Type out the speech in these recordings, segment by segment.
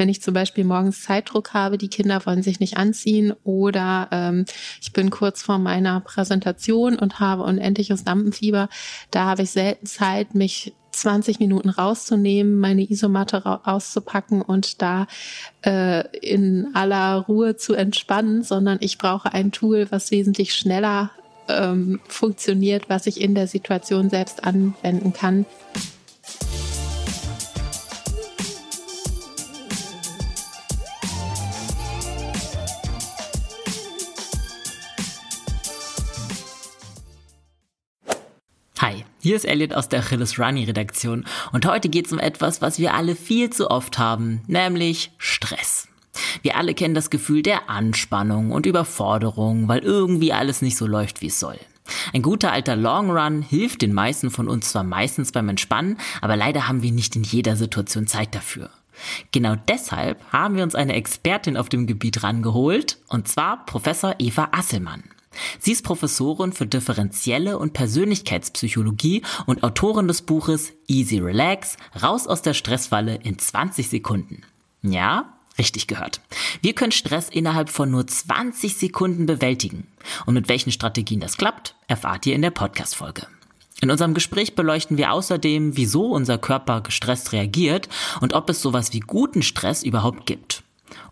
wenn ich zum Beispiel morgens Zeitdruck habe, die Kinder wollen sich nicht anziehen oder ähm, ich bin kurz vor meiner Präsentation und habe unendliches Lampenfieber, da habe ich selten Zeit, mich 20 Minuten rauszunehmen, meine Isomatte auszupacken und da äh, in aller Ruhe zu entspannen, sondern ich brauche ein Tool, was wesentlich schneller ähm, funktioniert, was ich in der Situation selbst anwenden kann. Hier ist Elliot aus der Achilles Runny Redaktion und heute geht es um etwas, was wir alle viel zu oft haben, nämlich Stress. Wir alle kennen das Gefühl der Anspannung und Überforderung, weil irgendwie alles nicht so läuft, wie es soll. Ein guter alter Long Run hilft den meisten von uns zwar meistens beim Entspannen, aber leider haben wir nicht in jeder Situation Zeit dafür. Genau deshalb haben wir uns eine Expertin auf dem Gebiet rangeholt, und zwar Professor Eva Asselmann. Sie ist Professorin für differenzielle und Persönlichkeitspsychologie und Autorin des Buches Easy Relax, raus aus der Stressfalle in 20 Sekunden. Ja, richtig gehört. Wir können Stress innerhalb von nur 20 Sekunden bewältigen. Und mit welchen Strategien das klappt, erfahrt ihr in der Podcast-Folge. In unserem Gespräch beleuchten wir außerdem, wieso unser Körper gestresst reagiert und ob es sowas wie guten Stress überhaupt gibt.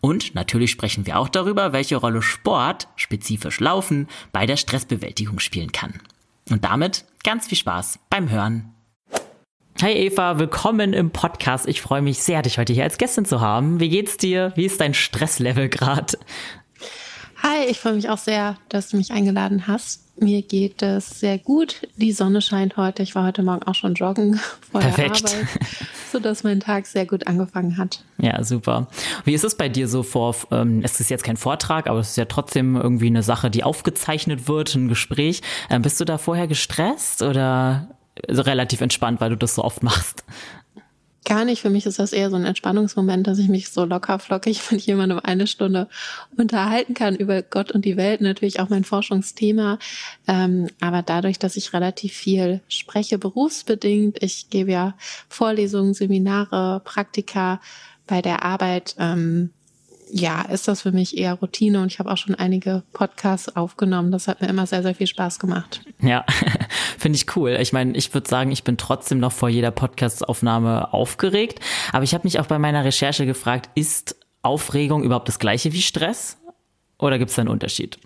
Und natürlich sprechen wir auch darüber, welche Rolle Sport, spezifisch Laufen, bei der Stressbewältigung spielen kann. Und damit ganz viel Spaß beim Hören. Hi Eva, willkommen im Podcast. Ich freue mich sehr, dich heute hier als Gästin zu haben. Wie geht's dir? Wie ist dein Stresslevel gerade? Hi, ich freue mich auch sehr, dass du mich eingeladen hast. Mir geht es sehr gut. Die Sonne scheint heute. Ich war heute Morgen auch schon joggen vor Perfekt. der Arbeit, sodass mein Tag sehr gut angefangen hat. Ja, super. Wie ist es bei dir so vor, ähm, es ist jetzt kein Vortrag, aber es ist ja trotzdem irgendwie eine Sache, die aufgezeichnet wird, ein Gespräch. Ähm, bist du da vorher gestresst oder relativ entspannt, weil du das so oft machst? Gar nicht. Für mich ist das eher so ein Entspannungsmoment, dass ich mich so locker flockig mit jemandem eine Stunde unterhalten kann über Gott und die Welt. Natürlich auch mein Forschungsthema. Ähm, aber dadurch, dass ich relativ viel spreche, berufsbedingt, ich gebe ja Vorlesungen, Seminare, Praktika bei der Arbeit, ähm, ja, ist das für mich eher Routine und ich habe auch schon einige Podcasts aufgenommen. Das hat mir immer sehr, sehr viel Spaß gemacht. Ja, finde ich cool. Ich meine, ich würde sagen, ich bin trotzdem noch vor jeder Podcastaufnahme aufgeregt. Aber ich habe mich auch bei meiner Recherche gefragt, ist Aufregung überhaupt das gleiche wie Stress? Oder gibt es da einen Unterschied?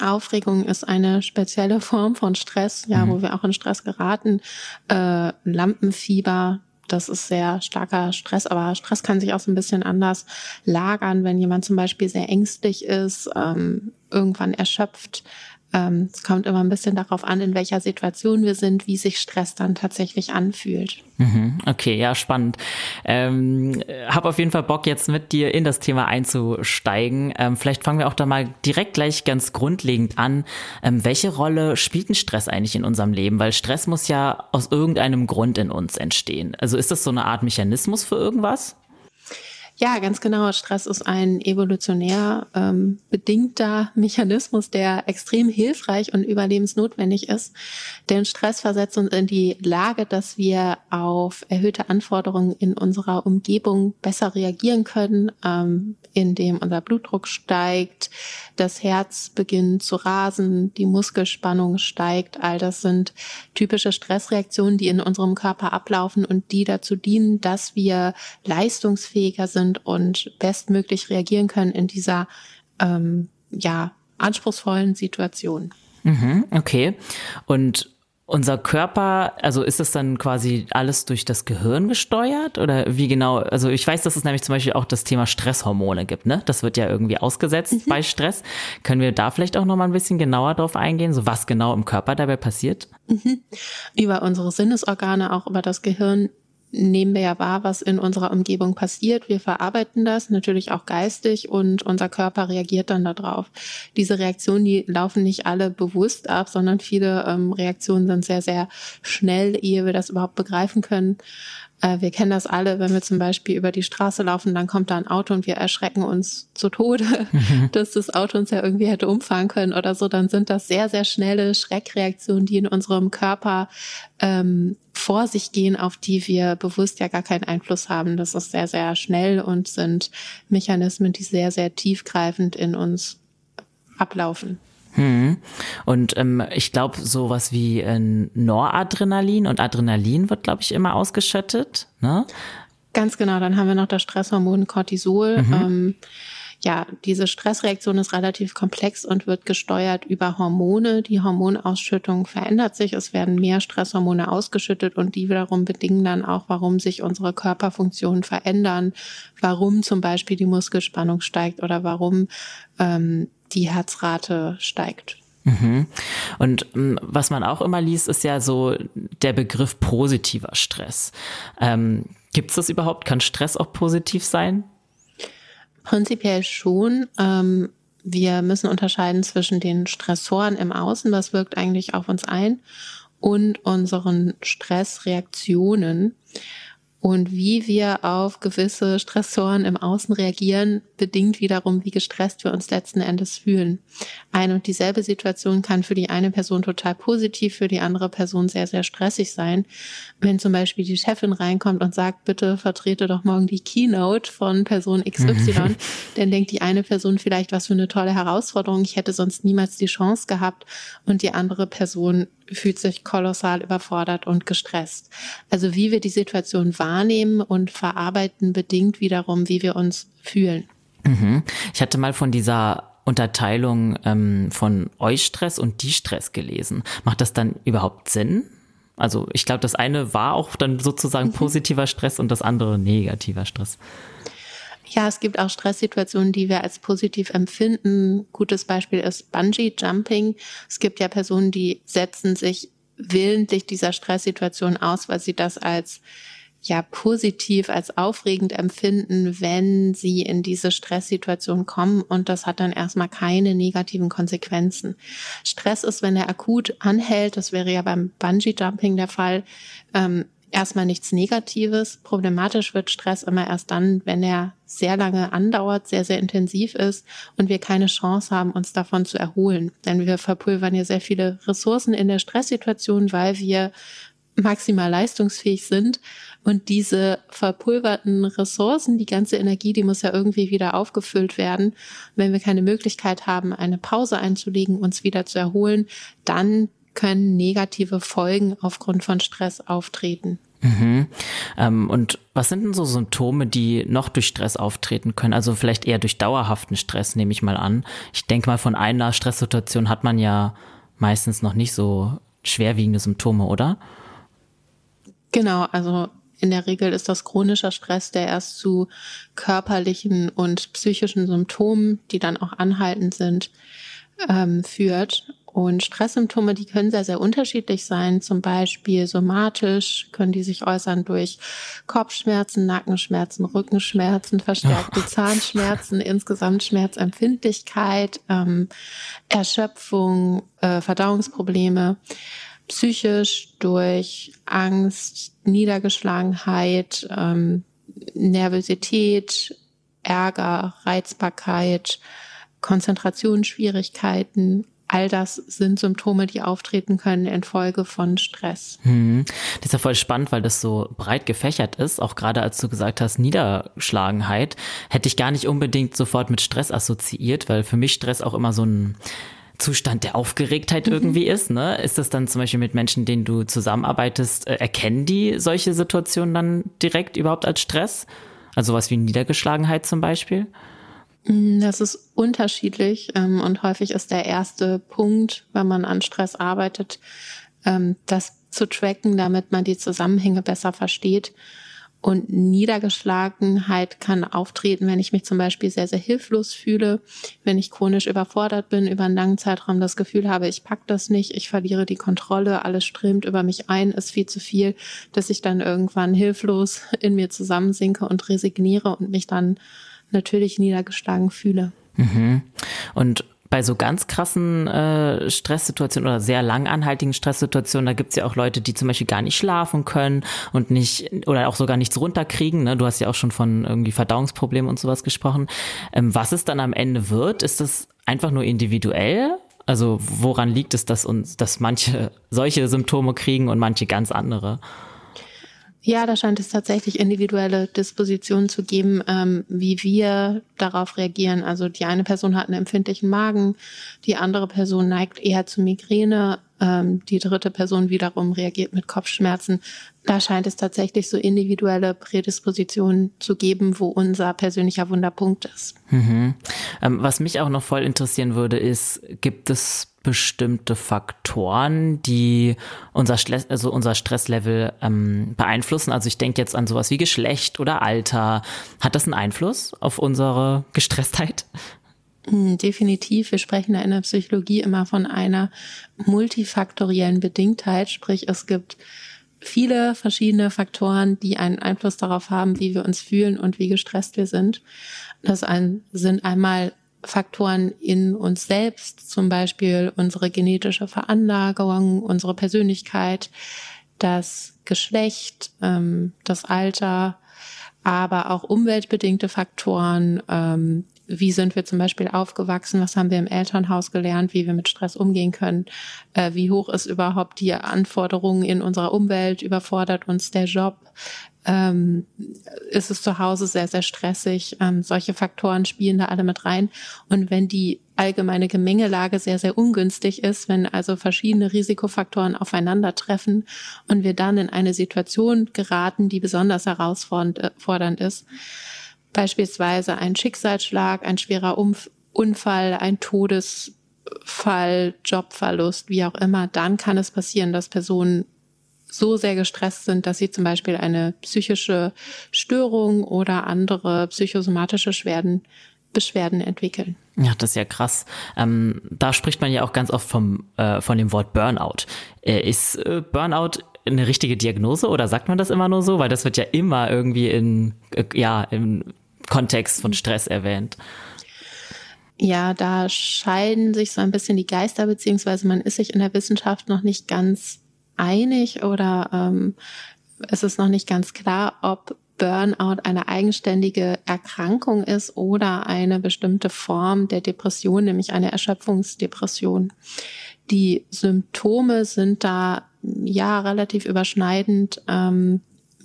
Aufregung ist eine spezielle Form von Stress, ja, mhm. wo wir auch in Stress geraten. Äh, Lampenfieber, das ist sehr starker Stress, aber Stress kann sich auch so ein bisschen anders lagern, wenn jemand zum Beispiel sehr ängstlich ist, ähm, irgendwann erschöpft, ähm, es kommt immer ein bisschen darauf an, in welcher Situation wir sind, wie sich Stress dann tatsächlich anfühlt. Mhm, okay, ja, spannend. Ähm, hab auf jeden Fall Bock, jetzt mit dir in das Thema einzusteigen. Ähm, vielleicht fangen wir auch da mal direkt gleich ganz grundlegend an. Ähm, welche Rolle spielt ein Stress eigentlich in unserem Leben? Weil Stress muss ja aus irgendeinem Grund in uns entstehen. Also ist das so eine Art Mechanismus für irgendwas? Ja, ganz genau. Stress ist ein evolutionär ähm, bedingter Mechanismus, der extrem hilfreich und überlebensnotwendig ist. Denn Stress versetzt uns in die Lage, dass wir auf erhöhte Anforderungen in unserer Umgebung besser reagieren können, ähm, indem unser Blutdruck steigt, das Herz beginnt zu rasen, die Muskelspannung steigt. All das sind typische Stressreaktionen, die in unserem Körper ablaufen und die dazu dienen, dass wir leistungsfähiger sind und bestmöglich reagieren können in dieser ähm, ja anspruchsvollen Situation. Mhm, okay. Und unser Körper, also ist das dann quasi alles durch das Gehirn gesteuert oder wie genau? Also ich weiß, dass es nämlich zum Beispiel auch das Thema Stresshormone gibt, ne? Das wird ja irgendwie ausgesetzt mhm. bei Stress. Können wir da vielleicht auch noch mal ein bisschen genauer drauf eingehen, so was genau im Körper dabei passiert? Mhm. Über unsere Sinnesorgane, auch über das Gehirn nehmen wir ja wahr, was in unserer Umgebung passiert. Wir verarbeiten das natürlich auch geistig und unser Körper reagiert dann darauf. Diese Reaktionen, die laufen nicht alle bewusst ab, sondern viele ähm, Reaktionen sind sehr, sehr schnell, ehe wir das überhaupt begreifen können. Äh, wir kennen das alle, wenn wir zum Beispiel über die Straße laufen, dann kommt da ein Auto und wir erschrecken uns zu Tode, mhm. dass das Auto uns ja irgendwie hätte umfahren können oder so. Dann sind das sehr, sehr schnelle Schreckreaktionen, die in unserem Körper ähm, vor sich gehen, auf die wir bewusst ja gar keinen Einfluss haben. Das ist sehr, sehr schnell und sind Mechanismen, die sehr, sehr tiefgreifend in uns ablaufen. Hm. Und ähm, ich glaube, sowas wie äh, Noradrenalin und Adrenalin wird, glaube ich, immer ausgeschüttet. Ne? Ganz genau. Dann haben wir noch das Stresshormon Cortisol. Mhm. Ähm, ja, diese Stressreaktion ist relativ komplex und wird gesteuert über Hormone. Die Hormonausschüttung verändert sich. Es werden mehr Stresshormone ausgeschüttet und die wiederum bedingen dann auch, warum sich unsere Körperfunktionen verändern, warum zum Beispiel die Muskelspannung steigt oder warum ähm, die Herzrate steigt. Mhm. Und ähm, was man auch immer liest, ist ja so der Begriff positiver Stress. Ähm, Gibt es das überhaupt? Kann Stress auch positiv sein? Prinzipiell schon. Ähm, wir müssen unterscheiden zwischen den Stressoren im Außen, was wirkt eigentlich auf uns ein, und unseren Stressreaktionen. Und wie wir auf gewisse Stressoren im Außen reagieren, bedingt wiederum, wie gestresst wir uns letzten Endes fühlen. Eine und dieselbe Situation kann für die eine Person total positiv, für die andere Person sehr, sehr stressig sein. Wenn zum Beispiel die Chefin reinkommt und sagt, bitte vertrete doch morgen die Keynote von Person XY, dann denkt die eine Person vielleicht, was für eine tolle Herausforderung, ich hätte sonst niemals die Chance gehabt. Und die andere Person fühlt sich kolossal überfordert und gestresst. Also wie wir die Situation wahrnehmen und verarbeiten, bedingt wiederum, wie wir uns fühlen. Mhm. Ich hatte mal von dieser Unterteilung ähm, von Eustress und Die-Stress gelesen. Macht das dann überhaupt Sinn? Also ich glaube, das eine war auch dann sozusagen mhm. positiver Stress und das andere negativer Stress. Ja, es gibt auch Stresssituationen, die wir als positiv empfinden. Gutes Beispiel ist Bungee Jumping. Es gibt ja Personen, die setzen sich willentlich dieser Stresssituation aus, weil sie das als ja positiv als aufregend empfinden, wenn sie in diese Stresssituation kommen und das hat dann erstmal keine negativen Konsequenzen. Stress ist, wenn er akut anhält, das wäre ja beim Bungee Jumping der Fall, ähm, erstmal nichts Negatives. Problematisch wird Stress immer erst dann, wenn er sehr lange andauert, sehr, sehr intensiv ist und wir keine Chance haben, uns davon zu erholen. Denn wir verpulvern ja sehr viele Ressourcen in der Stresssituation, weil wir maximal leistungsfähig sind. Und diese verpulverten Ressourcen, die ganze Energie, die muss ja irgendwie wieder aufgefüllt werden. Wenn wir keine Möglichkeit haben, eine Pause einzulegen, uns wieder zu erholen, dann können negative Folgen aufgrund von Stress auftreten. Mhm. Ähm, und was sind denn so Symptome, die noch durch Stress auftreten können? Also vielleicht eher durch dauerhaften Stress, nehme ich mal an. Ich denke mal, von einer Stresssituation hat man ja meistens noch nicht so schwerwiegende Symptome, oder? Genau, also in der Regel ist das chronischer Stress, der erst zu körperlichen und psychischen Symptomen, die dann auch anhaltend sind, ähm, führt. Und Stresssymptome, die können sehr, sehr unterschiedlich sein. Zum Beispiel somatisch können die sich äußern durch Kopfschmerzen, Nackenschmerzen, Rückenschmerzen, verstärkte Zahnschmerzen, insgesamt Schmerzempfindlichkeit, ähm, Erschöpfung, äh, Verdauungsprobleme. Psychisch durch Angst, Niedergeschlagenheit, ähm, Nervosität, Ärger, Reizbarkeit, Konzentrationsschwierigkeiten, All das sind Symptome, die auftreten können infolge von Stress. Hm. Das ist ja voll spannend, weil das so breit gefächert ist. Auch gerade als du gesagt hast, Niederschlagenheit, hätte ich gar nicht unbedingt sofort mit Stress assoziiert, weil für mich Stress auch immer so ein Zustand der Aufgeregtheit mhm. irgendwie ist. Ne? Ist das dann zum Beispiel mit Menschen, denen du zusammenarbeitest, äh, erkennen die solche Situationen dann direkt überhaupt als Stress? Also was wie Niedergeschlagenheit zum Beispiel? Mm, das ist unterschiedlich ähm, und häufig ist der erste Punkt, wenn man an Stress arbeitet, ähm, das zu tracken, damit man die Zusammenhänge besser versteht. Und Niedergeschlagenheit kann auftreten, wenn ich mich zum Beispiel sehr, sehr hilflos fühle, wenn ich chronisch überfordert bin, über einen langen Zeitraum das Gefühl habe, ich pack das nicht, ich verliere die Kontrolle, alles strömt über mich ein, ist viel zu viel, dass ich dann irgendwann hilflos in mir zusammensinke und resigniere und mich dann natürlich niedergeschlagen fühle. Mhm. Und bei so ganz krassen äh, Stresssituationen oder sehr lang anhaltigen Stresssituationen, da gibt's ja auch Leute, die zum Beispiel gar nicht schlafen können und nicht oder auch sogar nichts runterkriegen. Ne? Du hast ja auch schon von irgendwie Verdauungsproblemen und sowas gesprochen. Ähm, was es dann am Ende wird, ist das einfach nur individuell? Also woran liegt es, dass uns, dass manche solche Symptome kriegen und manche ganz andere? Ja, da scheint es tatsächlich individuelle Dispositionen zu geben, ähm, wie wir darauf reagieren. Also die eine Person hat einen empfindlichen Magen, die andere Person neigt eher zu Migräne, ähm, die dritte Person wiederum reagiert mit Kopfschmerzen. Da scheint es tatsächlich so individuelle Prädispositionen zu geben, wo unser persönlicher Wunderpunkt ist. Mhm. Ähm, was mich auch noch voll interessieren würde, ist, gibt es bestimmte Faktoren, die unser, Stress, also unser Stresslevel ähm, beeinflussen. Also ich denke jetzt an sowas wie Geschlecht oder Alter. Hat das einen Einfluss auf unsere Gestresstheit? Hm, definitiv. Wir sprechen da in der Psychologie immer von einer multifaktoriellen Bedingtheit. Sprich, es gibt viele verschiedene Faktoren, die einen Einfluss darauf haben, wie wir uns fühlen und wie gestresst wir sind. Das sind einmal Faktoren in uns selbst, zum Beispiel unsere genetische Veranlagung, unsere Persönlichkeit, das Geschlecht, ähm, das Alter, aber auch umweltbedingte Faktoren. Wie sind wir zum Beispiel aufgewachsen? Was haben wir im Elternhaus gelernt? Wie wir mit Stress umgehen können? Äh, wie hoch ist überhaupt die Anforderungen in unserer Umwelt? Überfordert uns der Job? ähm, ist es zu Hause sehr, sehr stressig. Ähm, solche Faktoren spielen da alle mit rein. Und wenn die allgemeine Gemengelage sehr, sehr ungünstig ist, wenn also verschiedene Risikofaktoren aufeinandertreffen und wir dann in eine Situation geraten, die besonders herausfordernd ist, beispielsweise ein Schicksalsschlag, ein schwerer Umf Unfall, ein Todesfall, Jobverlust, wie auch immer, dann kann es passieren, dass Personen so sehr gestresst sind, dass sie zum Beispiel eine psychische Störung oder andere psychosomatische Schwerden, Beschwerden entwickeln. Ja, das ist ja krass. Ähm, da spricht man ja auch ganz oft vom, äh, von dem Wort Burnout. Äh, ist äh, Burnout eine richtige Diagnose oder sagt man das immer nur so? Weil das wird ja immer irgendwie in, äh, ja, im Kontext von Stress erwähnt. Ja, da scheiden sich so ein bisschen die Geister, beziehungsweise man ist sich in der Wissenschaft noch nicht ganz einig oder ähm, es ist noch nicht ganz klar, ob Burnout eine eigenständige Erkrankung ist oder eine bestimmte Form der Depression, nämlich eine Erschöpfungsdepression. Die Symptome sind da ja relativ überschneidend ähm,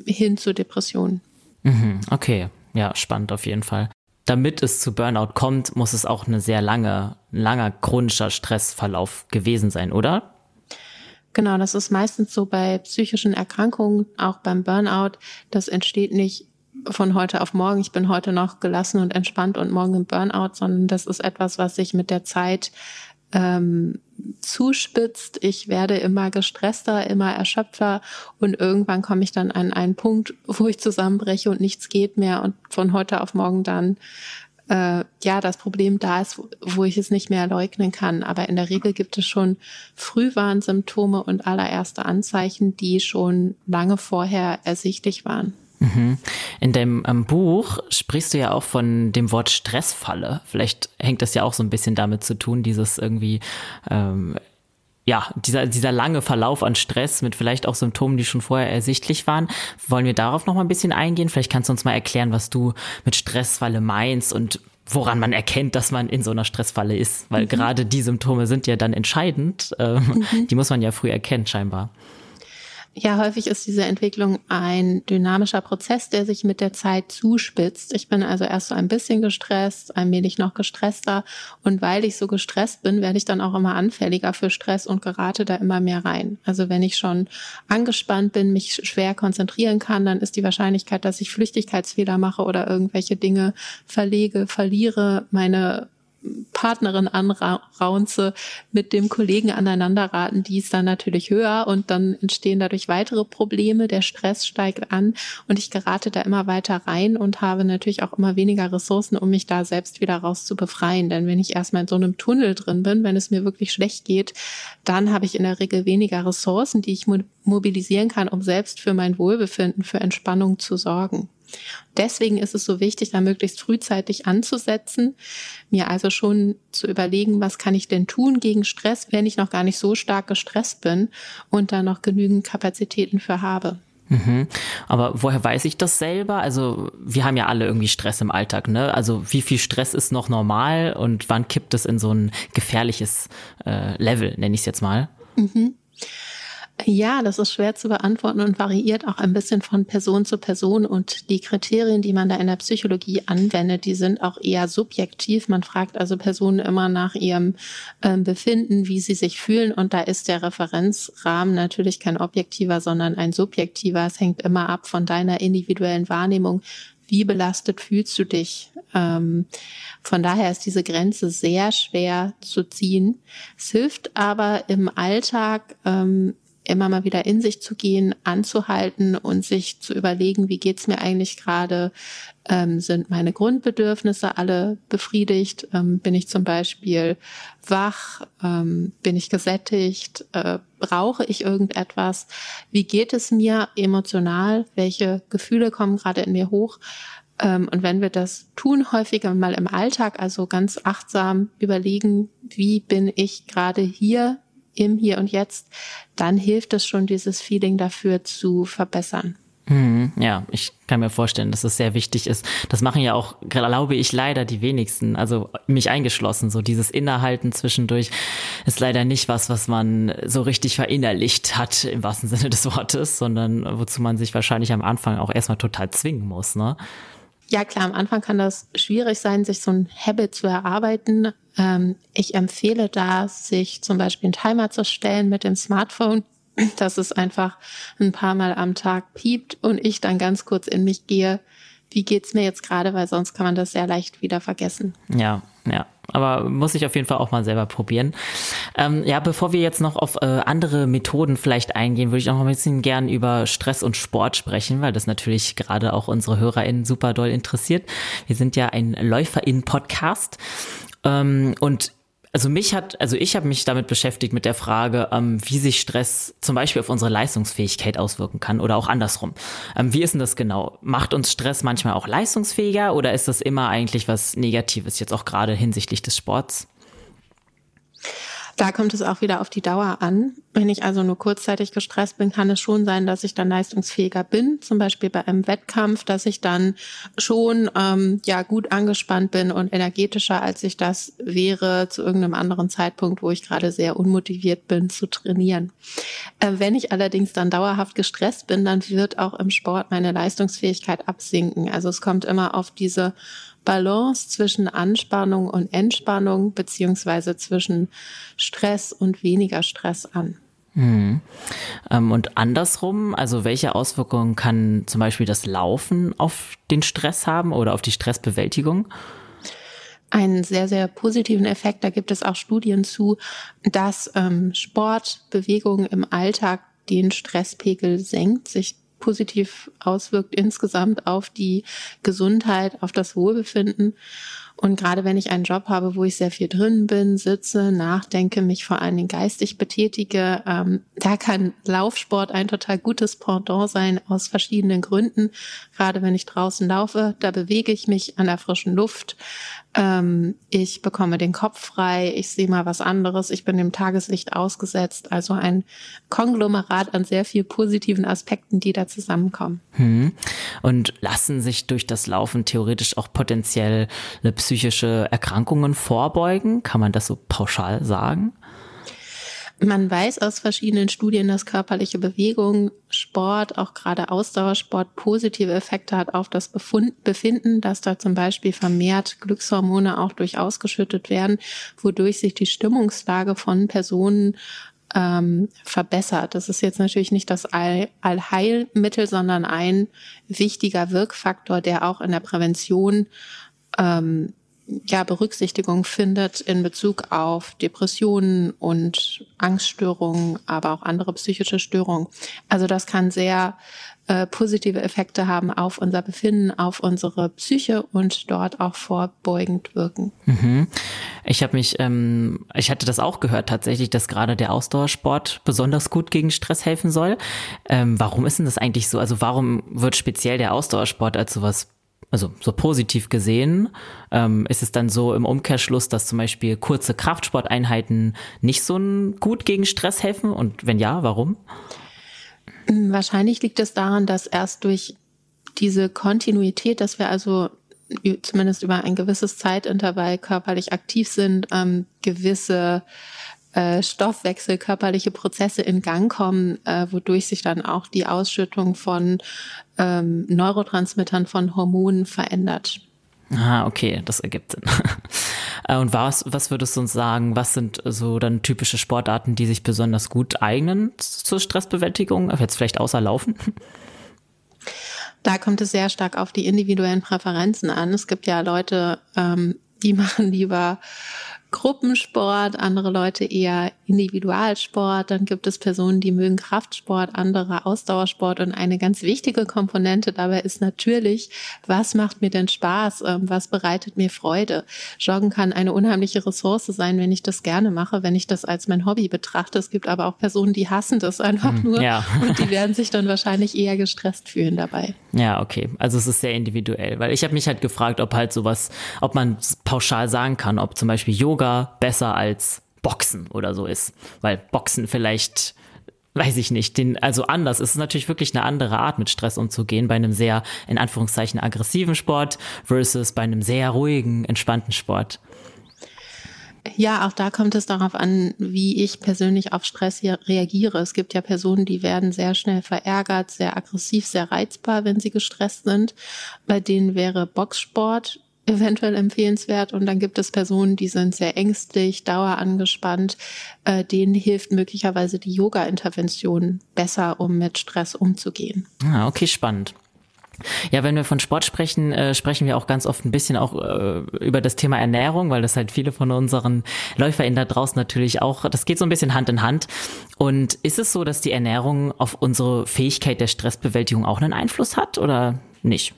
hin zur Depression. Mhm, okay, ja, spannend auf jeden Fall. Damit es zu Burnout kommt, muss es auch eine sehr lange, langer chronischer Stressverlauf gewesen sein, oder? Genau, das ist meistens so bei psychischen Erkrankungen, auch beim Burnout. Das entsteht nicht von heute auf morgen. Ich bin heute noch gelassen und entspannt und morgen im Burnout, sondern das ist etwas, was sich mit der Zeit ähm, zuspitzt. Ich werde immer gestresster, immer erschöpfter und irgendwann komme ich dann an einen Punkt, wo ich zusammenbreche und nichts geht mehr und von heute auf morgen dann äh, ja das Problem da ist, wo, ich es nicht mehr leugnen kann. Aber in der Regel gibt es schon Frühwarnsymptome und allererste Anzeichen, die schon lange vorher ersichtlich waren. Mhm. In dem ähm, Buch sprichst du ja auch von dem Wort Stressfalle. Vielleicht hängt das ja auch so ein bisschen damit zu tun, dieses irgendwie ähm, ja, dieser, dieser lange Verlauf an Stress mit vielleicht auch Symptomen, die schon vorher ersichtlich waren. Wollen wir darauf noch mal ein bisschen eingehen? Vielleicht kannst du uns mal erklären, was du mit Stressfalle meinst und woran man erkennt, dass man in so einer Stressfalle ist. Weil mhm. gerade die Symptome sind ja dann entscheidend. Ähm, mhm. Die muss man ja früh erkennen, scheinbar. Ja, häufig ist diese Entwicklung ein dynamischer Prozess, der sich mit der Zeit zuspitzt. Ich bin also erst so ein bisschen gestresst, allmählich noch gestresster. Und weil ich so gestresst bin, werde ich dann auch immer anfälliger für Stress und gerate da immer mehr rein. Also wenn ich schon angespannt bin, mich schwer konzentrieren kann, dann ist die Wahrscheinlichkeit, dass ich Flüchtigkeitsfehler mache oder irgendwelche Dinge verlege, verliere, meine Partnerin anraunze, mit dem Kollegen aneinanderraten, die ist dann natürlich höher und dann entstehen dadurch weitere Probleme, der Stress steigt an und ich gerate da immer weiter rein und habe natürlich auch immer weniger Ressourcen, um mich da selbst wieder raus zu befreien. Denn wenn ich erstmal in so einem Tunnel drin bin, wenn es mir wirklich schlecht geht, dann habe ich in der Regel weniger Ressourcen, die ich mobilisieren kann, um selbst für mein Wohlbefinden, für Entspannung zu sorgen. Deswegen ist es so wichtig, da möglichst frühzeitig anzusetzen, mir also schon zu überlegen, was kann ich denn tun gegen Stress, wenn ich noch gar nicht so stark gestresst bin und da noch genügend Kapazitäten für habe. Mhm. Aber woher weiß ich das selber? Also wir haben ja alle irgendwie Stress im Alltag, ne? Also wie viel Stress ist noch normal und wann kippt es in so ein gefährliches äh, Level, nenne ich es jetzt mal? Mhm. Ja, das ist schwer zu beantworten und variiert auch ein bisschen von Person zu Person. Und die Kriterien, die man da in der Psychologie anwendet, die sind auch eher subjektiv. Man fragt also Personen immer nach ihrem äh, Befinden, wie sie sich fühlen. Und da ist der Referenzrahmen natürlich kein objektiver, sondern ein subjektiver. Es hängt immer ab von deiner individuellen Wahrnehmung. Wie belastet fühlst du dich? Ähm, von daher ist diese Grenze sehr schwer zu ziehen. Es hilft aber im Alltag, ähm, immer mal wieder in sich zu gehen, anzuhalten und sich zu überlegen, wie geht's mir eigentlich gerade? Ähm, sind meine Grundbedürfnisse alle befriedigt? Ähm, bin ich zum Beispiel wach? Ähm, bin ich gesättigt? Äh, brauche ich irgendetwas? Wie geht es mir emotional? Welche Gefühle kommen gerade in mir hoch? Ähm, und wenn wir das tun, häufiger mal im Alltag, also ganz achtsam überlegen, wie bin ich gerade hier im Hier und Jetzt, dann hilft es schon, dieses Feeling dafür zu verbessern. Hm, ja, ich kann mir vorstellen, dass es sehr wichtig ist. Das machen ja auch, glaube ich, leider die wenigsten, also mich eingeschlossen. So dieses Innehalten zwischendurch ist leider nicht was, was man so richtig verinnerlicht hat im wahrsten Sinne des Wortes, sondern wozu man sich wahrscheinlich am Anfang auch erstmal total zwingen muss, ne? Ja, klar, am Anfang kann das schwierig sein, sich so ein Habit zu erarbeiten. Ähm, ich empfehle da, sich zum Beispiel einen Timer zu stellen mit dem Smartphone, dass es einfach ein paar Mal am Tag piept und ich dann ganz kurz in mich gehe, wie geht's mir jetzt gerade, weil sonst kann man das sehr leicht wieder vergessen. Ja, ja aber muss ich auf jeden Fall auch mal selber probieren. Ähm, ja, bevor wir jetzt noch auf äh, andere Methoden vielleicht eingehen, würde ich auch noch ein bisschen gern über Stress und Sport sprechen, weil das natürlich gerade auch unsere HörerInnen super doll interessiert. Wir sind ja ein LäuferInnen-Podcast. Ähm, und also mich hat, also ich habe mich damit beschäftigt mit der Frage, ähm, wie sich Stress zum Beispiel auf unsere Leistungsfähigkeit auswirken kann oder auch andersrum. Ähm, wie ist denn das genau? Macht uns Stress manchmal auch leistungsfähiger oder ist das immer eigentlich was Negatives, jetzt auch gerade hinsichtlich des Sports? Da kommt es auch wieder auf die Dauer an. Wenn ich also nur kurzzeitig gestresst bin, kann es schon sein, dass ich dann leistungsfähiger bin. Zum Beispiel bei einem Wettkampf, dass ich dann schon ähm, ja gut angespannt bin und energetischer, als ich das wäre zu irgendeinem anderen Zeitpunkt, wo ich gerade sehr unmotiviert bin zu trainieren. Äh, wenn ich allerdings dann dauerhaft gestresst bin, dann wird auch im Sport meine Leistungsfähigkeit absinken. Also es kommt immer auf diese Balance zwischen Anspannung und Entspannung beziehungsweise zwischen Stress und weniger Stress an. Mhm. und andersrum, also welche Auswirkungen kann zum Beispiel das Laufen auf den Stress haben oder auf die Stressbewältigung? einen sehr, sehr positiven Effekt. Da gibt es auch Studien zu, dass ähm, Sport, Bewegung im Alltag den Stresspegel senkt, sich positiv auswirkt insgesamt auf die Gesundheit, auf das Wohlbefinden. Und gerade wenn ich einen Job habe, wo ich sehr viel drin bin, sitze, nachdenke, mich vor allen Dingen geistig betätige, ähm, da kann Laufsport ein total gutes Pendant sein aus verschiedenen Gründen. Gerade wenn ich draußen laufe, da bewege ich mich an der frischen Luft. Ähm, ich bekomme den Kopf frei, ich sehe mal was anderes, ich bin dem Tageslicht ausgesetzt. Also ein Konglomerat an sehr viel positiven Aspekten, die da zusammenkommen. Hm. Und lassen sich durch das Laufen theoretisch auch potenziell psychische Erkrankungen vorbeugen? Kann man das so pauschal sagen? Man weiß aus verschiedenen Studien, dass körperliche Bewegung, Sport, auch gerade Ausdauersport positive Effekte hat auf das Befinden, dass da zum Beispiel vermehrt Glückshormone auch durch ausgeschüttet werden, wodurch sich die Stimmungslage von Personen ähm, verbessert. Das ist jetzt natürlich nicht das All Allheilmittel, sondern ein wichtiger Wirkfaktor, der auch in der Prävention ähm, ja, Berücksichtigung findet in Bezug auf Depressionen und Angststörungen, aber auch andere psychische Störungen. Also das kann sehr äh, positive Effekte haben auf unser Befinden, auf unsere Psyche und dort auch vorbeugend wirken. Mhm. Ich habe mich, ähm, ich hatte das auch gehört tatsächlich, dass gerade der Ausdauersport besonders gut gegen Stress helfen soll. Ähm, warum ist denn das eigentlich so? Also warum wird speziell der Ausdauersport als sowas also so positiv gesehen, ähm, ist es dann so im Umkehrschluss, dass zum Beispiel kurze Kraftsporteinheiten nicht so gut gegen Stress helfen? Und wenn ja, warum? Wahrscheinlich liegt es daran, dass erst durch diese Kontinuität, dass wir also zumindest über ein gewisses Zeitintervall körperlich aktiv sind, ähm, gewisse äh, Stoffwechsel, körperliche Prozesse in Gang kommen, äh, wodurch sich dann auch die Ausschüttung von ähm, Neurotransmittern, von Hormonen verändert. Ah, okay, das ergibt Sinn. Äh, und was, was würdest du uns sagen, was sind so dann typische Sportarten, die sich besonders gut eignen zur Stressbewältigung? Jetzt vielleicht außer Laufen? Da kommt es sehr stark auf die individuellen Präferenzen an. Es gibt ja Leute, ähm, die machen lieber Gruppensport, andere Leute eher Individualsport, dann gibt es Personen, die mögen Kraftsport, andere Ausdauersport und eine ganz wichtige Komponente dabei ist natürlich, was macht mir denn Spaß, ähm, was bereitet mir Freude. Joggen kann eine unheimliche Ressource sein, wenn ich das gerne mache, wenn ich das als mein Hobby betrachte. Es gibt aber auch Personen, die hassen das einfach hm, nur ja. und die werden sich dann wahrscheinlich eher gestresst fühlen dabei. Ja, okay. Also es ist sehr individuell, weil ich habe mich halt gefragt, ob halt sowas, ob man pauschal sagen kann, ob zum Beispiel Yoga Yoga besser als Boxen oder so ist. Weil Boxen vielleicht, weiß ich nicht, den, also anders. Es ist natürlich wirklich eine andere Art, mit Stress umzugehen, bei einem sehr, in Anführungszeichen, aggressiven Sport versus bei einem sehr ruhigen, entspannten Sport. Ja, auch da kommt es darauf an, wie ich persönlich auf Stress reagiere. Es gibt ja Personen, die werden sehr schnell verärgert, sehr aggressiv, sehr reizbar, wenn sie gestresst sind. Bei denen wäre Boxsport eventuell empfehlenswert. Und dann gibt es Personen, die sind sehr ängstlich, dauerangespannt. Äh, denen hilft möglicherweise die Yoga-Intervention besser, um mit Stress umzugehen. Ah, okay, spannend. Ja, wenn wir von Sport sprechen, äh, sprechen wir auch ganz oft ein bisschen auch äh, über das Thema Ernährung, weil das halt viele von unseren LäuferInnen da draußen natürlich auch, das geht so ein bisschen Hand in Hand. Und ist es so, dass die Ernährung auf unsere Fähigkeit der Stressbewältigung auch einen Einfluss hat oder nicht?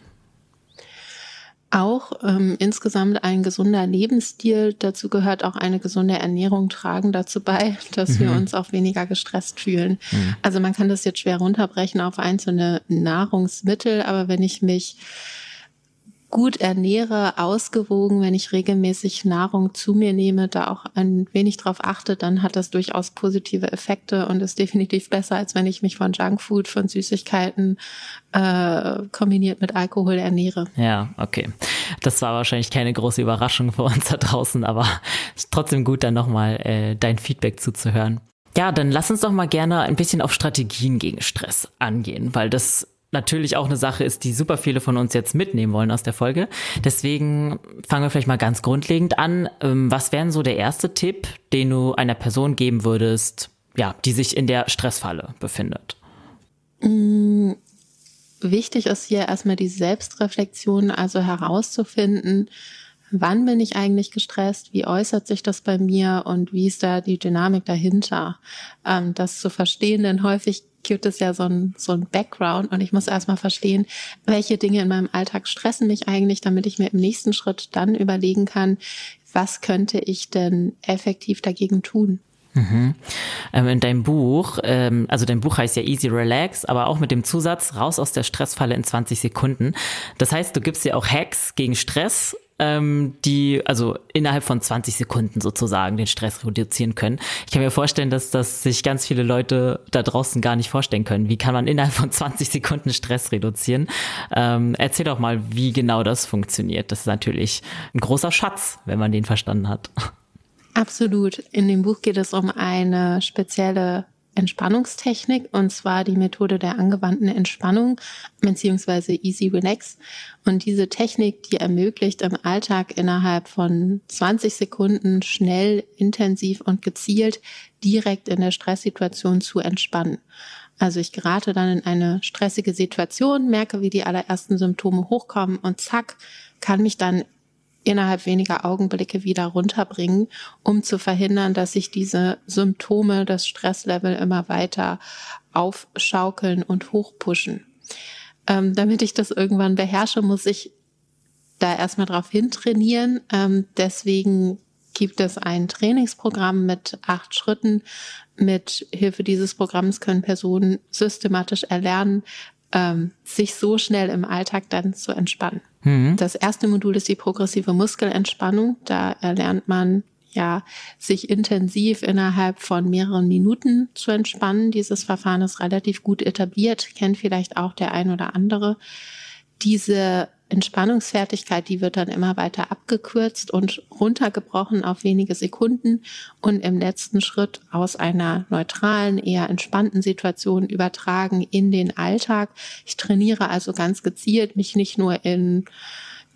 Auch ähm, insgesamt ein gesunder Lebensstil. Dazu gehört auch eine gesunde Ernährung tragen dazu bei, dass mhm. wir uns auch weniger gestresst fühlen. Mhm. Also man kann das jetzt schwer runterbrechen auf einzelne Nahrungsmittel, aber wenn ich mich gut ernähre, ausgewogen, wenn ich regelmäßig Nahrung zu mir nehme, da auch ein wenig drauf achte, dann hat das durchaus positive Effekte und ist definitiv besser, als wenn ich mich von Junkfood, von Süßigkeiten äh, kombiniert mit Alkohol ernähre. Ja, okay. Das war wahrscheinlich keine große Überraschung für uns da draußen, aber ist trotzdem gut, dann nochmal äh, dein Feedback zuzuhören. Ja, dann lass uns doch mal gerne ein bisschen auf Strategien gegen Stress angehen, weil das natürlich auch eine Sache ist, die super viele von uns jetzt mitnehmen wollen aus der Folge. Deswegen fangen wir vielleicht mal ganz grundlegend an. Ähm, was wäre so der erste Tipp, den du einer Person geben würdest, ja, die sich in der Stressfalle befindet? Mm, wichtig ist hier erstmal die Selbstreflexion, also herauszufinden, wann bin ich eigentlich gestresst, wie äußert sich das bei mir und wie ist da die Dynamik dahinter. Ähm, das zu verstehen, denn häufig gibt es ja so ein, so ein Background und ich muss erstmal verstehen, welche Dinge in meinem Alltag stressen mich eigentlich, damit ich mir im nächsten Schritt dann überlegen kann, was könnte ich denn effektiv dagegen tun. Mhm. Ähm, in deinem Buch, ähm, also dein Buch heißt ja Easy Relax, aber auch mit dem Zusatz raus aus der Stressfalle in 20 Sekunden. Das heißt, du gibst dir auch Hacks gegen Stress ähm, die also innerhalb von 20 Sekunden sozusagen den Stress reduzieren können. Ich kann mir vorstellen, dass das sich ganz viele Leute da draußen gar nicht vorstellen können. Wie kann man innerhalb von 20 Sekunden Stress reduzieren? Ähm, erzähl doch mal, wie genau das funktioniert. Das ist natürlich ein großer Schatz, wenn man den verstanden hat. Absolut. In dem Buch geht es um eine spezielle Entspannungstechnik und zwar die Methode der angewandten Entspannung beziehungsweise Easy Relax. Und diese Technik, die ermöglicht im Alltag innerhalb von 20 Sekunden schnell, intensiv und gezielt direkt in der Stresssituation zu entspannen. Also ich gerate dann in eine stressige Situation, merke, wie die allerersten Symptome hochkommen und zack, kann mich dann innerhalb weniger Augenblicke wieder runterbringen, um zu verhindern, dass sich diese Symptome, das Stresslevel immer weiter aufschaukeln und hochpushen. Ähm, damit ich das irgendwann beherrsche, muss ich da erstmal drauf hintrainieren. Ähm, deswegen gibt es ein Trainingsprogramm mit acht Schritten. Mit Hilfe dieses Programms können Personen systematisch erlernen, ähm, sich so schnell im Alltag dann zu entspannen. Mhm. Das erste Modul ist die progressive Muskelentspannung. Da erlernt man ja, sich intensiv innerhalb von mehreren Minuten zu entspannen. Dieses Verfahren ist relativ gut etabliert, kennt vielleicht auch der ein oder andere. Diese Entspannungsfertigkeit, die wird dann immer weiter abgekürzt und runtergebrochen auf wenige Sekunden und im letzten Schritt aus einer neutralen, eher entspannten Situation übertragen in den Alltag. Ich trainiere also ganz gezielt, mich nicht nur in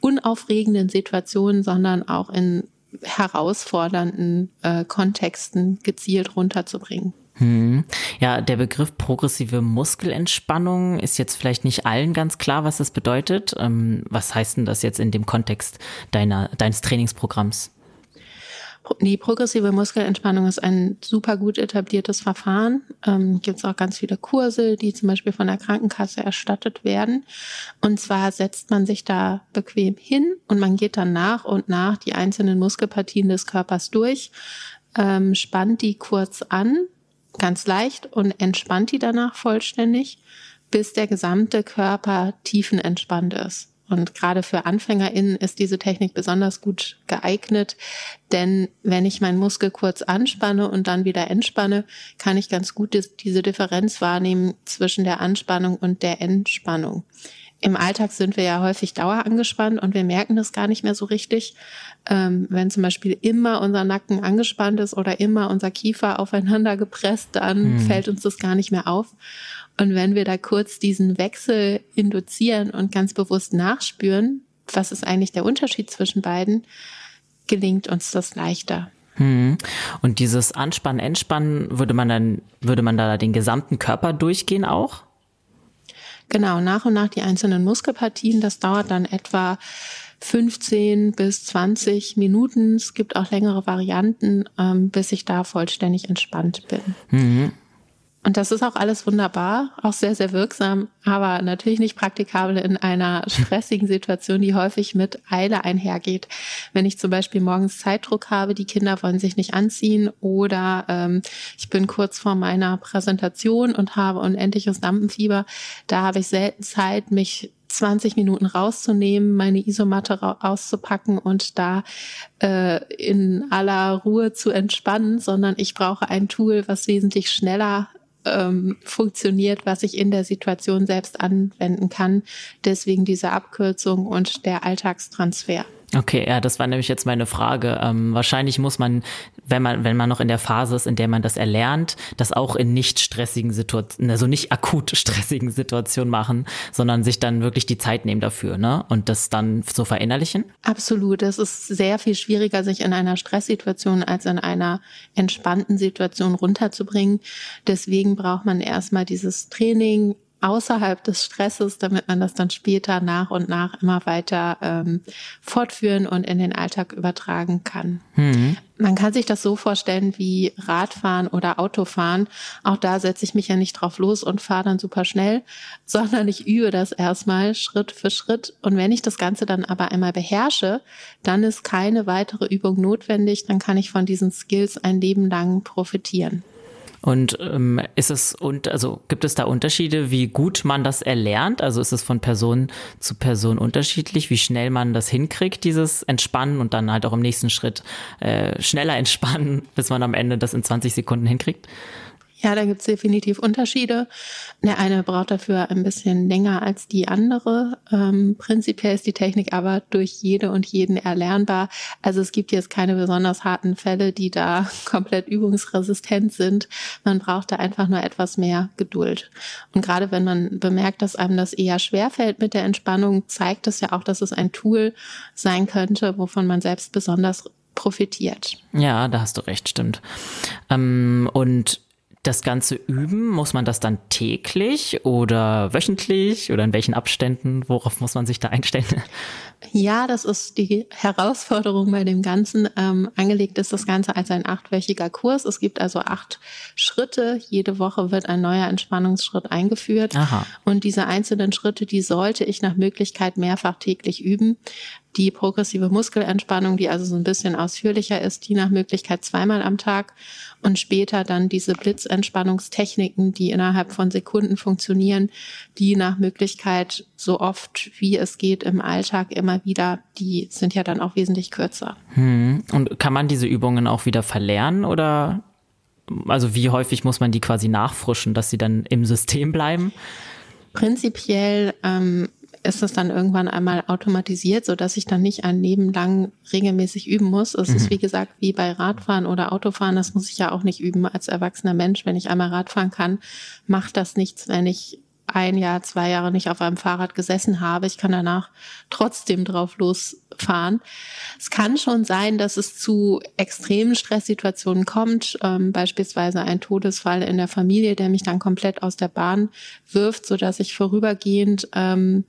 unaufregenden Situationen, sondern auch in herausfordernden äh, Kontexten gezielt runterzubringen. Hm. Ja, der Begriff progressive Muskelentspannung ist jetzt vielleicht nicht allen ganz klar, was das bedeutet. Ähm, was heißt denn das jetzt in dem Kontext deiner, deines Trainingsprogramms? Die progressive Muskelentspannung ist ein super gut etabliertes Verfahren. Ähm, Gibt es auch ganz viele Kurse, die zum Beispiel von der Krankenkasse erstattet werden. Und zwar setzt man sich da bequem hin und man geht dann nach und nach die einzelnen Muskelpartien des Körpers durch, ähm, spannt die kurz an, ganz leicht und entspannt die danach vollständig, bis der gesamte Körper tiefenentspannt ist. Und gerade für AnfängerInnen ist diese Technik besonders gut geeignet, denn wenn ich meinen Muskel kurz anspanne und dann wieder entspanne, kann ich ganz gut diese Differenz wahrnehmen zwischen der Anspannung und der Entspannung. Im Alltag sind wir ja häufig dauerangespannt und wir merken das gar nicht mehr so richtig. Ähm, wenn zum Beispiel immer unser Nacken angespannt ist oder immer unser Kiefer aufeinander gepresst, dann hm. fällt uns das gar nicht mehr auf. Und wenn wir da kurz diesen Wechsel induzieren und ganz bewusst nachspüren, was ist eigentlich der Unterschied zwischen beiden, gelingt uns das leichter. Hm. Und dieses Anspannen, Entspannen, würde man dann, würde man da den gesamten Körper durchgehen auch? Genau, nach und nach die einzelnen Muskelpartien. Das dauert dann etwa 15 bis 20 Minuten. Es gibt auch längere Varianten, ähm, bis ich da vollständig entspannt bin. Mhm. Und das ist auch alles wunderbar, auch sehr, sehr wirksam, aber natürlich nicht praktikabel in einer stressigen Situation, die häufig mit Eile einhergeht. Wenn ich zum Beispiel morgens Zeitdruck habe, die Kinder wollen sich nicht anziehen oder ähm, ich bin kurz vor meiner Präsentation und habe unendliches Lampenfieber, da habe ich selten Zeit, mich 20 Minuten rauszunehmen, meine Isomatte auszupacken und da äh, in aller Ruhe zu entspannen, sondern ich brauche ein Tool, was wesentlich schneller ähm, funktioniert, was ich in der Situation selbst anwenden kann. Deswegen diese Abkürzung und der Alltagstransfer. Okay, ja, das war nämlich jetzt meine Frage. Ähm, wahrscheinlich muss man, wenn man, wenn man noch in der Phase ist, in der man das erlernt, das auch in nicht stressigen Situationen, also nicht akut stressigen Situationen machen, sondern sich dann wirklich die Zeit nehmen dafür, ne? Und das dann so verinnerlichen? Absolut. Es ist sehr viel schwieriger, sich in einer Stresssituation als in einer entspannten Situation runterzubringen. Deswegen braucht man erstmal dieses Training außerhalb des Stresses, damit man das dann später nach und nach immer weiter ähm, fortführen und in den Alltag übertragen kann. Mhm. Man kann sich das so vorstellen wie Radfahren oder Autofahren. Auch da setze ich mich ja nicht drauf los und fahre dann super schnell, sondern ich übe das erstmal Schritt für Schritt. Und wenn ich das Ganze dann aber einmal beherrsche, dann ist keine weitere Übung notwendig. Dann kann ich von diesen Skills ein Leben lang profitieren. Und ähm, ist es und also gibt es da Unterschiede, wie gut man das erlernt? Also ist es von Person zu Person unterschiedlich, wie schnell man das hinkriegt, dieses Entspannen und dann halt auch im nächsten Schritt äh, schneller entspannen, bis man am Ende das in 20 Sekunden hinkriegt? Ja, da gibt's definitiv Unterschiede. Der eine braucht dafür ein bisschen länger als die andere. Ähm, prinzipiell ist die Technik aber durch jede und jeden erlernbar. Also es gibt jetzt keine besonders harten Fälle, die da komplett übungsresistent sind. Man braucht da einfach nur etwas mehr Geduld. Und gerade wenn man bemerkt, dass einem das eher schwerfällt mit der Entspannung, zeigt es ja auch, dass es ein Tool sein könnte, wovon man selbst besonders profitiert. Ja, da hast du recht, stimmt. Ähm, und das Ganze üben? Muss man das dann täglich oder wöchentlich oder in welchen Abständen? Worauf muss man sich da einstellen? Ja, das ist die Herausforderung bei dem Ganzen. Ähm, angelegt ist das Ganze als ein achtwöchiger Kurs. Es gibt also acht Schritte. Jede Woche wird ein neuer Entspannungsschritt eingeführt. Aha. Und diese einzelnen Schritte, die sollte ich nach Möglichkeit mehrfach täglich üben. Die progressive Muskelentspannung, die also so ein bisschen ausführlicher ist, die nach Möglichkeit zweimal am Tag und später dann diese Blitzentspannungstechniken, die innerhalb von Sekunden funktionieren, die nach Möglichkeit so oft wie es geht im Alltag immer wieder, die sind ja dann auch wesentlich kürzer. Hm. Und kann man diese Übungen auch wieder verlernen oder also wie häufig muss man die quasi nachfrischen, dass sie dann im System bleiben? Prinzipiell ähm, ist es dann irgendwann einmal automatisiert, so dass ich dann nicht ein Leben lang regelmäßig üben muss. Es mhm. ist wie gesagt wie bei Radfahren oder Autofahren, das muss ich ja auch nicht üben als erwachsener Mensch. Wenn ich einmal Radfahren kann, macht das nichts, wenn ich ein Jahr, zwei Jahre nicht auf einem Fahrrad gesessen habe. Ich kann danach trotzdem drauf losfahren. Es kann schon sein, dass es zu extremen Stresssituationen kommt, ähm, beispielsweise ein Todesfall in der Familie, der mich dann komplett aus der Bahn wirft, so dass ich vorübergehend ähm,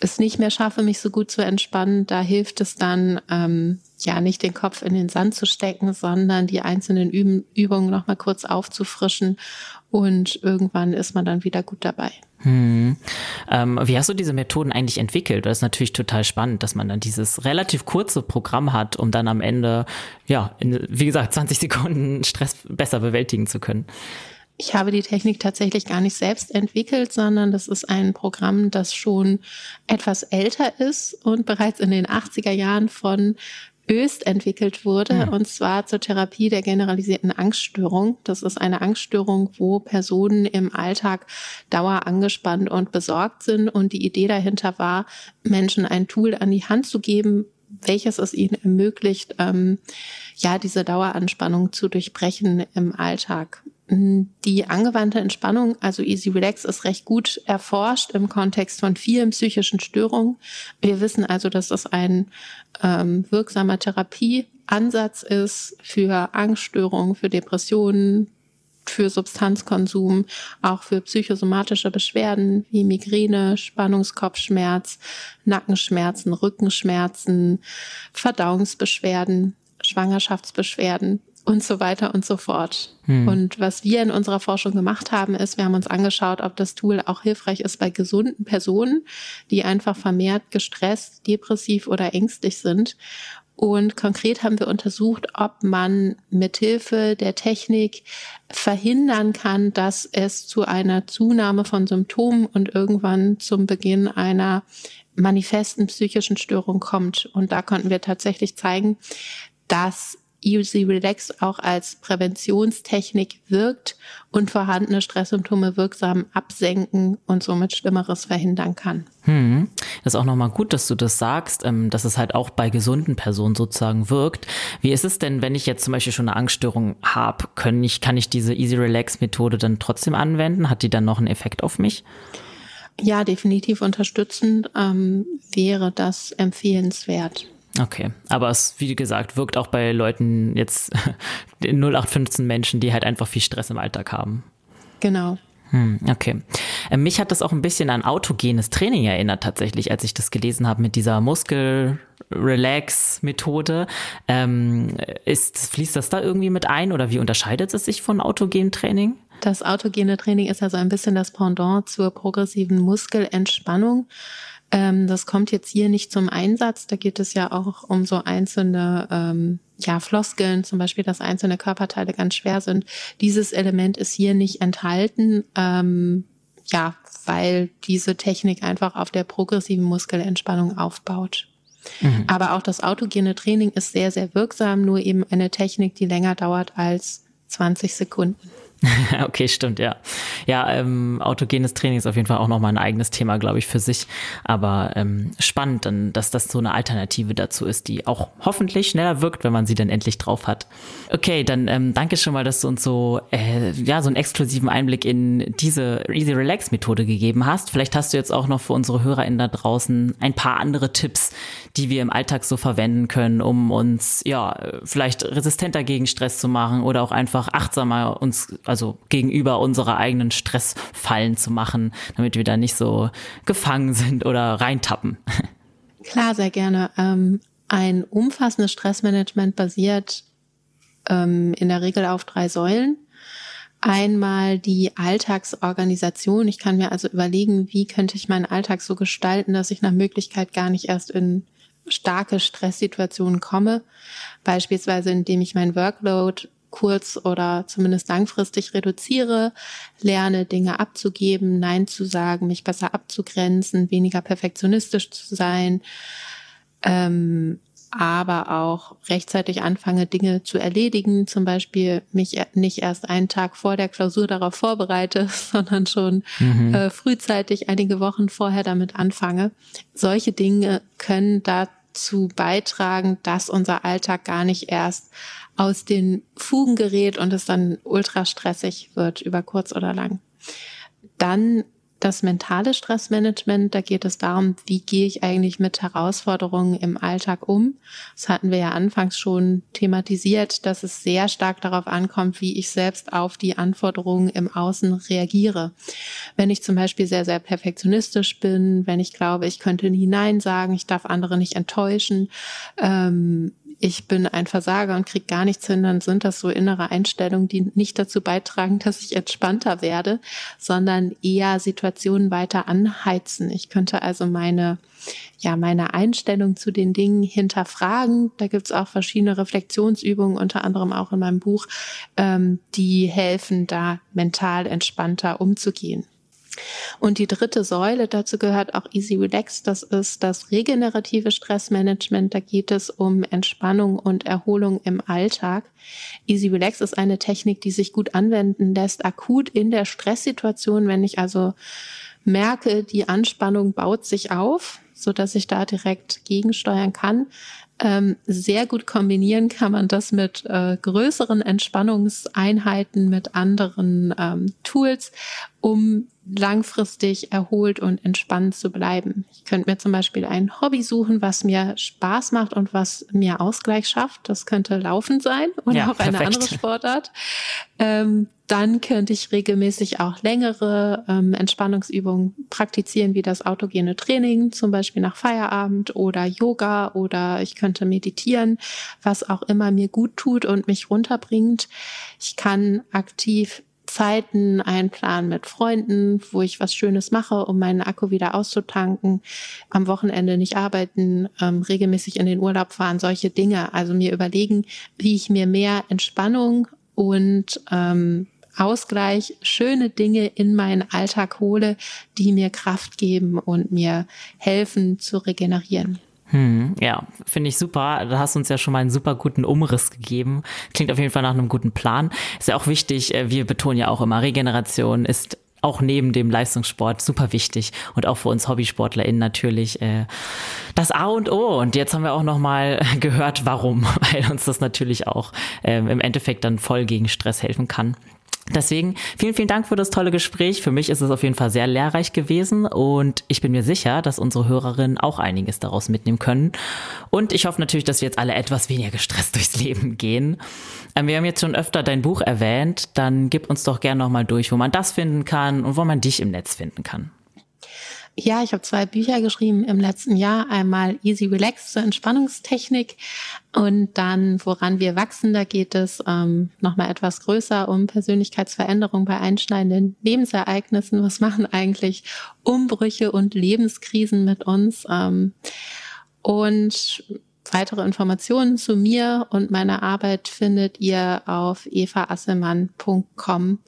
es nicht mehr schaffe, mich so gut zu entspannen. Da hilft es dann, ähm, ja, nicht den Kopf in den Sand zu stecken, sondern die einzelnen Üb Übungen nochmal kurz aufzufrischen und irgendwann ist man dann wieder gut dabei. Hm. Ähm, wie hast du diese Methoden eigentlich entwickelt? Das ist natürlich total spannend, dass man dann dieses relativ kurze Programm hat, um dann am Ende, ja, in, wie gesagt, 20 Sekunden Stress besser bewältigen zu können. Ich habe die Technik tatsächlich gar nicht selbst entwickelt, sondern das ist ein Programm, das schon etwas älter ist und bereits in den 80er Jahren von Öst entwickelt wurde, mhm. und zwar zur Therapie der generalisierten Angststörung. Das ist eine Angststörung, wo Personen im Alltag dauer angespannt und besorgt sind. Und die Idee dahinter war, Menschen ein Tool an die Hand zu geben, welches es ihnen ermöglicht, ähm, ja, diese Daueranspannung zu durchbrechen im Alltag. Die angewandte Entspannung, also Easy Relax, ist recht gut erforscht im Kontext von vielen psychischen Störungen. Wir wissen also, dass das ein ähm, wirksamer Therapieansatz ist für Angststörungen, für Depressionen, für Substanzkonsum, auch für psychosomatische Beschwerden wie Migräne, Spannungskopfschmerz, Nackenschmerzen, Rückenschmerzen, Verdauungsbeschwerden, Schwangerschaftsbeschwerden und so weiter und so fort. Hm. Und was wir in unserer Forschung gemacht haben, ist, wir haben uns angeschaut, ob das Tool auch hilfreich ist bei gesunden Personen, die einfach vermehrt gestresst, depressiv oder ängstlich sind. Und konkret haben wir untersucht, ob man mithilfe der Technik verhindern kann, dass es zu einer Zunahme von Symptomen und irgendwann zum Beginn einer manifesten psychischen Störung kommt. Und da konnten wir tatsächlich zeigen, dass Easy Relax auch als Präventionstechnik wirkt und vorhandene Stresssymptome wirksam absenken und somit Schlimmeres verhindern kann. Hm. Das ist auch nochmal gut, dass du das sagst, ähm, dass es halt auch bei gesunden Personen sozusagen wirkt. Wie ist es denn, wenn ich jetzt zum Beispiel schon eine Angststörung habe, können ich, kann ich diese Easy Relax Methode dann trotzdem anwenden? Hat die dann noch einen Effekt auf mich? Ja, definitiv unterstützend ähm, wäre das empfehlenswert. Okay, aber es, wie gesagt, wirkt auch bei Leuten jetzt 0815 Menschen, die halt einfach viel Stress im Alltag haben. Genau. Hm, okay. Äh, mich hat das auch ein bisschen an autogenes Training erinnert, tatsächlich, als ich das gelesen habe mit dieser Muskel-Relax-Methode. Ähm, ist, fließt das da irgendwie mit ein oder wie unterscheidet es sich von autogenem Training? Das autogene Training ist also ein bisschen das Pendant zur progressiven Muskelentspannung. Ähm, das kommt jetzt hier nicht zum Einsatz. Da geht es ja auch um so einzelne ähm, ja, Floskeln, zum Beispiel, dass einzelne Körperteile ganz schwer sind. Dieses Element ist hier nicht enthalten. Ähm, ja, weil diese Technik einfach auf der progressiven Muskelentspannung aufbaut. Mhm. Aber auch das autogene Training ist sehr, sehr wirksam, nur eben eine Technik, die länger dauert als 20 Sekunden. okay, stimmt, ja. Ja, ähm, autogenes Training ist auf jeden Fall auch nochmal ein eigenes Thema, glaube ich, für sich. Aber ähm, spannend, dann, dass das so eine Alternative dazu ist, die auch hoffentlich schneller wirkt, wenn man sie dann endlich drauf hat. Okay, dann ähm, danke schon mal, dass du uns so, äh, ja, so einen exklusiven Einblick in diese Easy Relax Methode gegeben hast. Vielleicht hast du jetzt auch noch für unsere HörerInnen da draußen ein paar andere Tipps, die wir im Alltag so verwenden können, um uns, ja, vielleicht resistenter gegen Stress zu machen oder auch einfach achtsamer uns also gegenüber unserer eigenen Stressfallen zu machen, damit wir da nicht so gefangen sind oder reintappen? Klar, sehr gerne. Ähm, ein umfassendes Stressmanagement basiert ähm, in der Regel auf drei Säulen. Einmal die Alltagsorganisation. Ich kann mir also überlegen, wie könnte ich meinen Alltag so gestalten, dass ich nach Möglichkeit gar nicht erst in starke Stresssituationen komme. Beispielsweise, indem ich mein Workload kurz oder zumindest langfristig reduziere, lerne Dinge abzugeben, Nein zu sagen, mich besser abzugrenzen, weniger perfektionistisch zu sein, ähm, aber auch rechtzeitig anfange, Dinge zu erledigen, zum Beispiel mich nicht erst einen Tag vor der Klausur darauf vorbereite, sondern schon mhm. äh, frühzeitig einige Wochen vorher damit anfange. Solche Dinge können dazu beitragen, dass unser Alltag gar nicht erst aus den Fugen gerät und es dann ultra stressig wird über kurz oder lang. Dann das mentale Stressmanagement, da geht es darum, wie gehe ich eigentlich mit Herausforderungen im Alltag um. Das hatten wir ja anfangs schon thematisiert, dass es sehr stark darauf ankommt, wie ich selbst auf die Anforderungen im Außen reagiere. Wenn ich zum Beispiel sehr, sehr perfektionistisch bin, wenn ich glaube, ich könnte nie Nein sagen, ich darf andere nicht enttäuschen, ähm, ich bin ein Versager und kriege gar nichts hin, dann sind das so innere Einstellungen, die nicht dazu beitragen, dass ich entspannter werde, sondern eher Situationen weiter anheizen. Ich könnte also meine, ja, meine Einstellung zu den Dingen hinterfragen. Da gibt's auch verschiedene Reflexionsübungen, unter anderem auch in meinem Buch, ähm, die helfen, da mental entspannter umzugehen. Und die dritte Säule, dazu gehört auch Easy Relax, das ist das regenerative Stressmanagement. Da geht es um Entspannung und Erholung im Alltag. Easy Relax ist eine Technik, die sich gut anwenden lässt, akut in der Stresssituation, wenn ich also merke, die Anspannung baut sich auf, so dass ich da direkt gegensteuern kann. Ähm, sehr gut kombinieren kann man das mit äh, größeren Entspannungseinheiten, mit anderen ähm, Tools, um langfristig erholt und entspannt zu bleiben. Ich könnte mir zum Beispiel ein Hobby suchen, was mir Spaß macht und was mir Ausgleich schafft. Das könnte Laufen sein oder ja, auch perfekt. eine andere Sportart. Ähm, dann könnte ich regelmäßig auch längere ähm, Entspannungsübungen praktizieren, wie das autogene Training, zum Beispiel nach Feierabend oder Yoga oder ich könnte meditieren, was auch immer mir gut tut und mich runterbringt. Ich kann aktiv Zeiten einplanen mit Freunden, wo ich was Schönes mache, um meinen Akku wieder auszutanken, am Wochenende nicht arbeiten, ähm, regelmäßig in den Urlaub fahren, solche Dinge. Also mir überlegen, wie ich mir mehr Entspannung und ähm, Ausgleich, schöne Dinge in meinen Alltag hole, die mir Kraft geben und mir helfen zu regenerieren. Hm, ja, finde ich super. Da hast du uns ja schon mal einen super guten Umriss gegeben. Klingt auf jeden Fall nach einem guten Plan. Ist ja auch wichtig, äh, wir betonen ja auch immer, Regeneration ist auch neben dem Leistungssport super wichtig und auch für uns HobbysportlerInnen natürlich äh, das A und O. Und jetzt haben wir auch nochmal gehört, warum, weil uns das natürlich auch äh, im Endeffekt dann voll gegen Stress helfen kann. Deswegen vielen, vielen Dank für das tolle Gespräch. Für mich ist es auf jeden Fall sehr lehrreich gewesen und ich bin mir sicher, dass unsere Hörerinnen auch einiges daraus mitnehmen können. Und ich hoffe natürlich, dass wir jetzt alle etwas weniger gestresst durchs Leben gehen. Ähm, wir haben jetzt schon öfter dein Buch erwähnt. Dann gib uns doch gerne nochmal durch, wo man das finden kann und wo man dich im Netz finden kann. Ja, ich habe zwei Bücher geschrieben im letzten Jahr. Einmal Easy Relax zur Entspannungstechnik und dann Woran wir wachsen. Da geht es ähm, nochmal etwas größer um Persönlichkeitsveränderung bei einschneidenden Lebensereignissen. Was machen eigentlich Umbrüche und Lebenskrisen mit uns? Ähm, und weitere Informationen zu mir und meiner Arbeit findet ihr auf evaasselmann.com,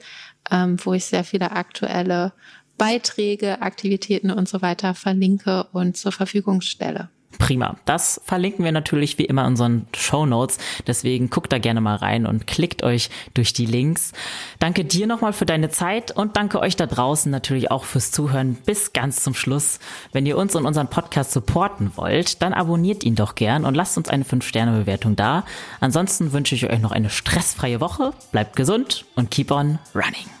ähm, wo ich sehr viele aktuelle Beiträge, Aktivitäten und so weiter verlinke und zur Verfügung stelle. Prima. Das verlinken wir natürlich wie immer in unseren Show Notes. Deswegen guckt da gerne mal rein und klickt euch durch die Links. Danke dir nochmal für deine Zeit und danke euch da draußen natürlich auch fürs Zuhören bis ganz zum Schluss. Wenn ihr uns und unseren Podcast supporten wollt, dann abonniert ihn doch gern und lasst uns eine 5-Sterne-Bewertung da. Ansonsten wünsche ich euch noch eine stressfreie Woche. Bleibt gesund und keep on running.